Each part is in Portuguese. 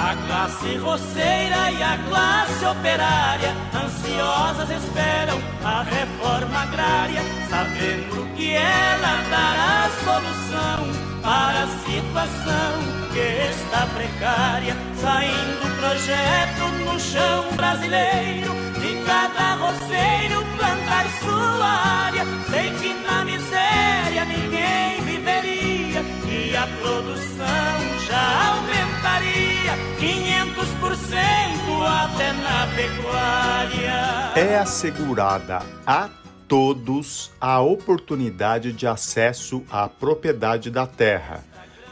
A classe roceira e a classe operária ansiosas esperam a reforma agrária, sabendo que ela dará solução para a situação que está precária. Saindo projeto no chão brasileiro, de cada roceiro plantar sua área. Sei que na miséria ninguém viveria e a produção já aumentaria 500% até na pecuária. É assegurada a todos a oportunidade de acesso à propriedade da terra,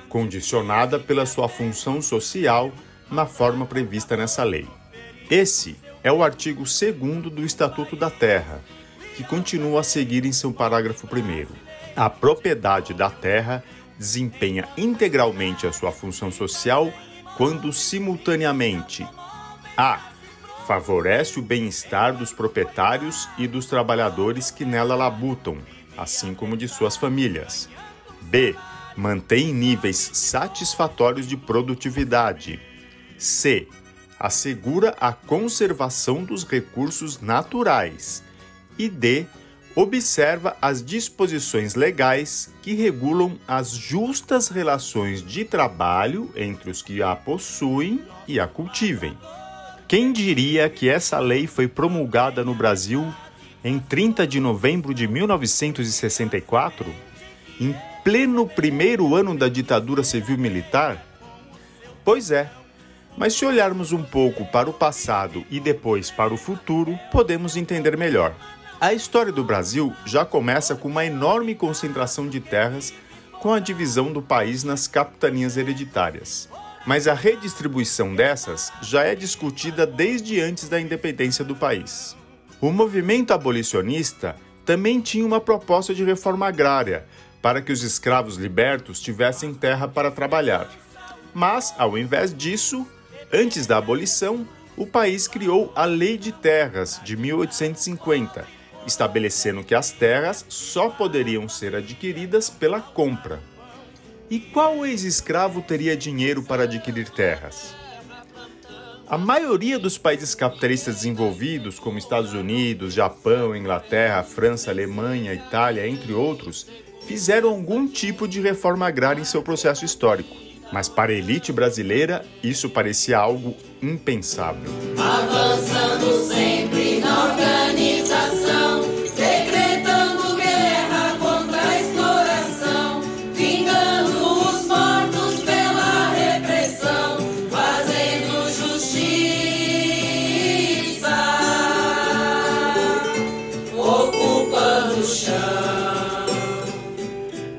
condicionada pela sua função social na forma prevista nessa lei. Esse é o artigo 2 do Estatuto da Terra, que continua a seguir em seu parágrafo 1. A propriedade da terra desempenha integralmente a sua função social quando simultaneamente a favorece o bem-estar dos proprietários e dos trabalhadores que nela labutam, assim como de suas famílias. B. Mantém níveis satisfatórios de produtividade. C. Assegura a conservação dos recursos naturais. E D observa as disposições legais que regulam as justas relações de trabalho entre os que a possuem e a cultivem. Quem diria que essa lei foi promulgada no Brasil em 30 de novembro de 1964, em pleno primeiro ano da ditadura civil-militar? Pois é, mas se olharmos um pouco para o passado e depois para o futuro, podemos entender melhor. A história do Brasil já começa com uma enorme concentração de terras com a divisão do país nas capitanias hereditárias. Mas a redistribuição dessas já é discutida desde antes da independência do país. O movimento abolicionista também tinha uma proposta de reforma agrária para que os escravos libertos tivessem terra para trabalhar. Mas, ao invés disso, antes da abolição, o país criou a Lei de Terras de 1850 estabelecendo que as terras só poderiam ser adquiridas pela compra. E qual ex-escravo teria dinheiro para adquirir terras? A maioria dos países capitalistas desenvolvidos, como Estados Unidos, Japão, Inglaterra, França, Alemanha, Itália, entre outros, fizeram algum tipo de reforma agrária em seu processo histórico. Mas para a elite brasileira, isso parecia algo impensável. Avançando sempre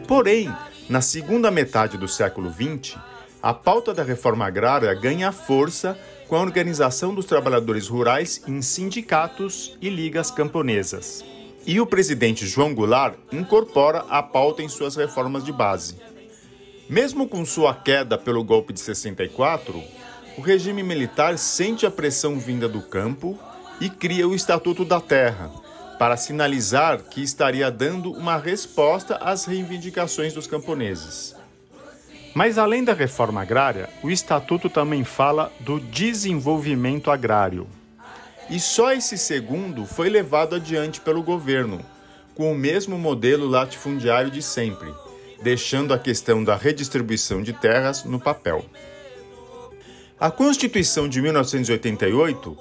Porém, na segunda metade do século XX, a pauta da reforma agrária ganha força com a organização dos trabalhadores rurais em sindicatos e ligas camponesas. E o presidente João Goulart incorpora a pauta em suas reformas de base. Mesmo com sua queda pelo golpe de 64, o regime militar sente a pressão vinda do campo e cria o Estatuto da Terra, para sinalizar que estaria dando uma resposta às reivindicações dos camponeses. Mas além da reforma agrária, o estatuto também fala do desenvolvimento agrário. E só esse segundo foi levado adiante pelo governo, com o mesmo modelo latifundiário de sempre, deixando a questão da redistribuição de terras no papel. A Constituição de 1988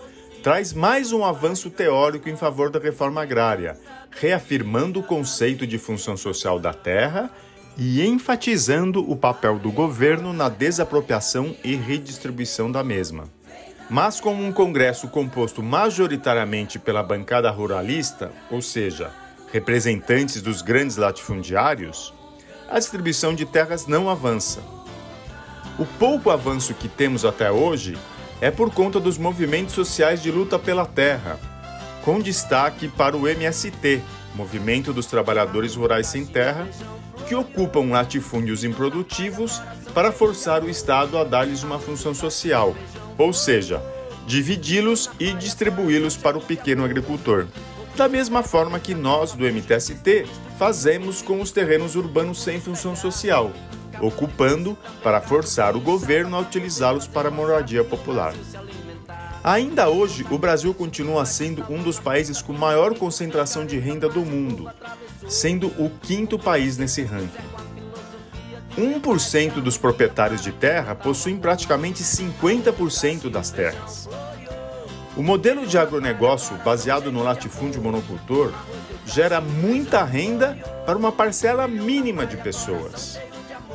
traz mais um avanço teórico em favor da reforma agrária, reafirmando o conceito de função social da terra e enfatizando o papel do governo na desapropriação e redistribuição da mesma. Mas com um Congresso composto majoritariamente pela bancada ruralista, ou seja, representantes dos grandes latifundiários, a distribuição de terras não avança. O pouco avanço que temos até hoje é por conta dos movimentos sociais de luta pela terra, com destaque para o MST, Movimento dos Trabalhadores Rurais Sem Terra, que ocupam latifúndios improdutivos para forçar o Estado a dar-lhes uma função social, ou seja, dividi-los e distribuí-los para o pequeno agricultor. Da mesma forma que nós do MTST fazemos com os terrenos urbanos sem função social, ocupando para forçar o governo a utilizá-los para moradia popular. Ainda hoje, o Brasil continua sendo um dos países com maior concentração de renda do mundo, sendo o quinto país nesse ranking. 1% dos proprietários de terra possuem praticamente 50% das terras. O modelo de agronegócio baseado no latifúndio monocultor gera muita renda para uma parcela mínima de pessoas,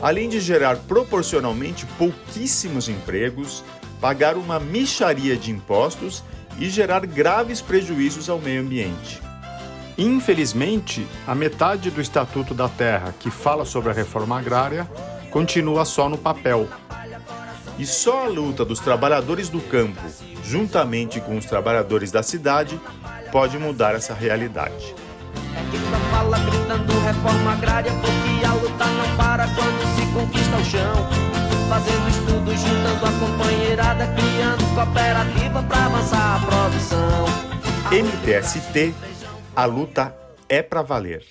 além de gerar proporcionalmente pouquíssimos empregos, pagar uma micharia de impostos e gerar graves prejuízos ao meio ambiente. Infelizmente, a metade do Estatuto da Terra que fala sobre a reforma agrária continua só no papel. E só a luta dos trabalhadores do campo, juntamente com os trabalhadores da cidade, pode mudar essa realidade. Quem fala gritando reforma agrária, porque a luta não para quando se conquista o chão. Fazendo estudos, juntando a companheirada, criando cooperativa para avançar a produção. MTST, a luta é para valer.